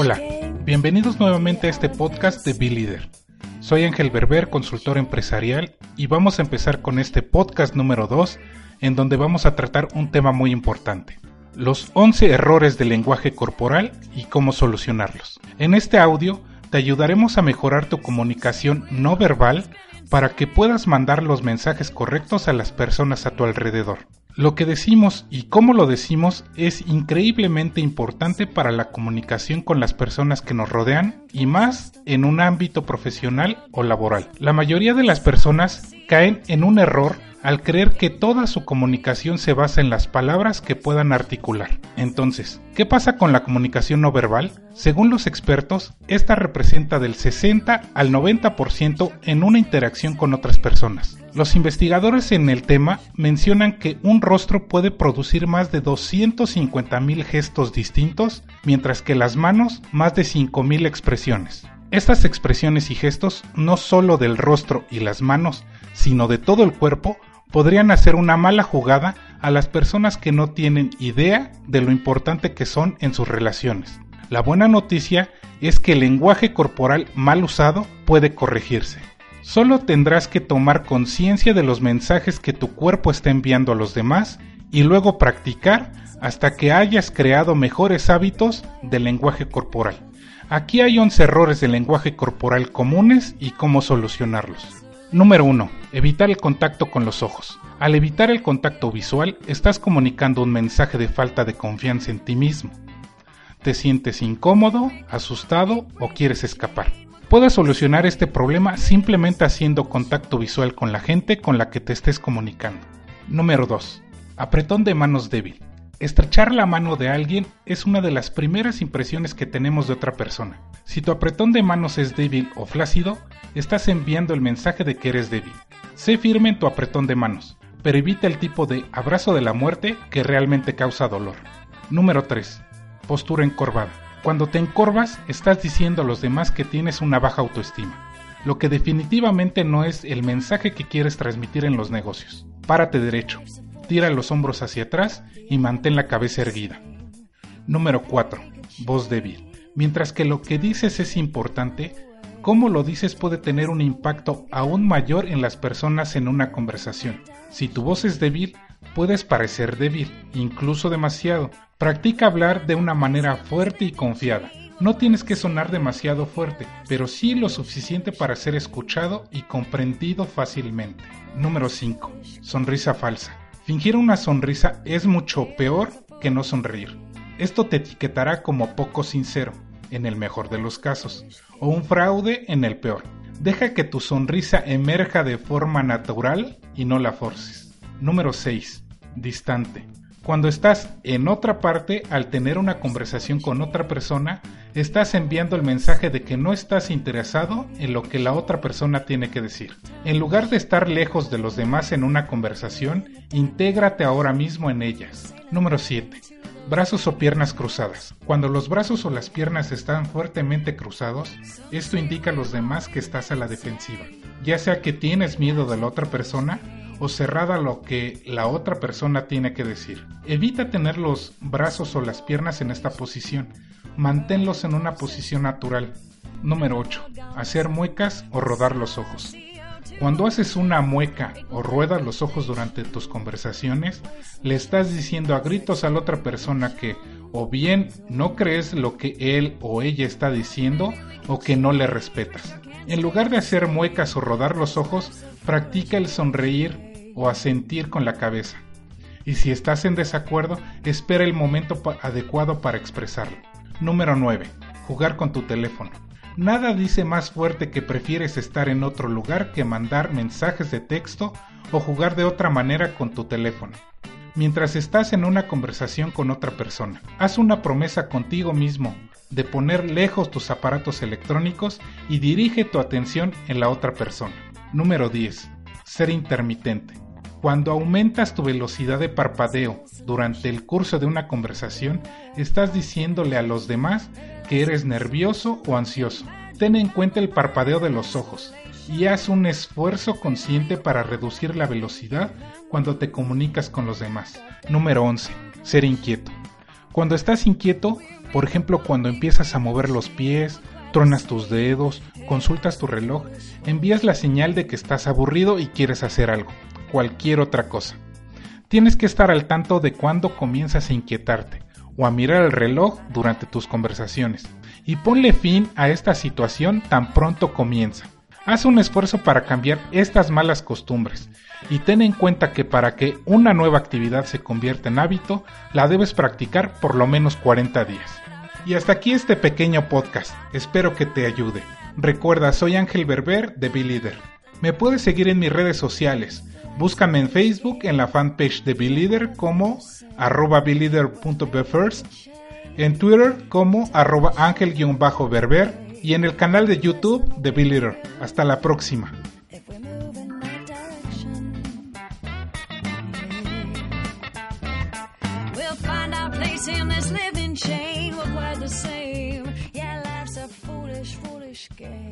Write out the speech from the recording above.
Hola, bienvenidos nuevamente a este podcast de Be Leader. Soy Ángel Berber, consultor empresarial, y vamos a empezar con este podcast número 2, en donde vamos a tratar un tema muy importante, los 11 errores del lenguaje corporal y cómo solucionarlos. En este audio te ayudaremos a mejorar tu comunicación no verbal para que puedas mandar los mensajes correctos a las personas a tu alrededor. Lo que decimos y cómo lo decimos es increíblemente importante para la comunicación con las personas que nos rodean y más en un ámbito profesional o laboral. La mayoría de las personas caen en un error al creer que toda su comunicación se basa en las palabras que puedan articular. Entonces, ¿qué pasa con la comunicación no verbal? Según los expertos, esta representa del 60 al 90% en una interacción con otras personas. Los investigadores en el tema mencionan que un rostro puede producir más de 250.000 gestos distintos, mientras que las manos más de 5.000 expresiones. Estas expresiones y gestos, no solo del rostro y las manos, sino de todo el cuerpo, podrían hacer una mala jugada a las personas que no tienen idea de lo importante que son en sus relaciones. La buena noticia es que el lenguaje corporal mal usado puede corregirse. Solo tendrás que tomar conciencia de los mensajes que tu cuerpo está enviando a los demás y luego practicar hasta que hayas creado mejores hábitos del lenguaje corporal. Aquí hay 11 errores del lenguaje corporal comunes y cómo solucionarlos. Número 1. Evitar el contacto con los ojos. Al evitar el contacto visual, estás comunicando un mensaje de falta de confianza en ti mismo. Te sientes incómodo, asustado o quieres escapar. Puedes solucionar este problema simplemente haciendo contacto visual con la gente con la que te estés comunicando. Número 2. Apretón de manos débil. Estrechar la mano de alguien es una de las primeras impresiones que tenemos de otra persona. Si tu apretón de manos es débil o flácido, estás enviando el mensaje de que eres débil. Sé firme en tu apretón de manos, pero evita el tipo de abrazo de la muerte que realmente causa dolor. Número 3. Postura encorvada. Cuando te encorvas, estás diciendo a los demás que tienes una baja autoestima, lo que definitivamente no es el mensaje que quieres transmitir en los negocios. Párate derecho, tira los hombros hacia atrás y mantén la cabeza erguida. Número 4. Voz débil. Mientras que lo que dices es importante, cómo lo dices puede tener un impacto aún mayor en las personas en una conversación. Si tu voz es débil, puedes parecer débil, incluso demasiado, Practica hablar de una manera fuerte y confiada. No tienes que sonar demasiado fuerte, pero sí lo suficiente para ser escuchado y comprendido fácilmente. Número 5. Sonrisa falsa. Fingir una sonrisa es mucho peor que no sonreír. Esto te etiquetará como poco sincero, en el mejor de los casos, o un fraude en el peor. Deja que tu sonrisa emerja de forma natural y no la forces. Número 6. Distante. Cuando estás en otra parte, al tener una conversación con otra persona, estás enviando el mensaje de que no estás interesado en lo que la otra persona tiene que decir. En lugar de estar lejos de los demás en una conversación, intégrate ahora mismo en ellas. Número 7. Brazos o piernas cruzadas. Cuando los brazos o las piernas están fuertemente cruzados, esto indica a los demás que estás a la defensiva, ya sea que tienes miedo de la otra persona o cerrada lo que la otra persona tiene que decir. Evita tener los brazos o las piernas en esta posición. Manténlos en una posición natural. Número 8. Hacer muecas o rodar los ojos. Cuando haces una mueca o ruedas los ojos durante tus conversaciones, le estás diciendo a gritos a la otra persona que o bien no crees lo que él o ella está diciendo o que no le respetas. En lugar de hacer muecas o rodar los ojos, practica el sonreír o asentir con la cabeza. Y si estás en desacuerdo, espera el momento adecuado para expresarlo. Número 9. Jugar con tu teléfono. Nada dice más fuerte que prefieres estar en otro lugar que mandar mensajes de texto o jugar de otra manera con tu teléfono. Mientras estás en una conversación con otra persona, haz una promesa contigo mismo de poner lejos tus aparatos electrónicos y dirige tu atención en la otra persona. Número 10. Ser intermitente. Cuando aumentas tu velocidad de parpadeo durante el curso de una conversación, estás diciéndole a los demás que eres nervioso o ansioso. Ten en cuenta el parpadeo de los ojos y haz un esfuerzo consciente para reducir la velocidad cuando te comunicas con los demás. Número 11. Ser inquieto. Cuando estás inquieto, Por ejemplo, cuando empiezas a mover los pies, tronas tus dedos, consultas tu reloj, envías la señal de que estás aburrido y quieres hacer algo, cualquier otra cosa. Tienes que estar al tanto de cuándo comienzas a inquietarte o a mirar el reloj durante tus conversaciones y ponle fin a esta situación tan pronto comienza. Haz un esfuerzo para cambiar estas malas costumbres y ten en cuenta que para que una nueva actividad se convierta en hábito, la debes practicar por lo menos 40 días. Y hasta aquí este pequeño podcast, espero que te ayude. Recuerda, soy Ángel Berber de Be Me puedes seguir en mis redes sociales. Búscame en Facebook en la fanpage de Belider como arroba belider.befirst, en Twitter como arroba ángel-berber y en el canal de YouTube de Belider. Hasta la próxima. game.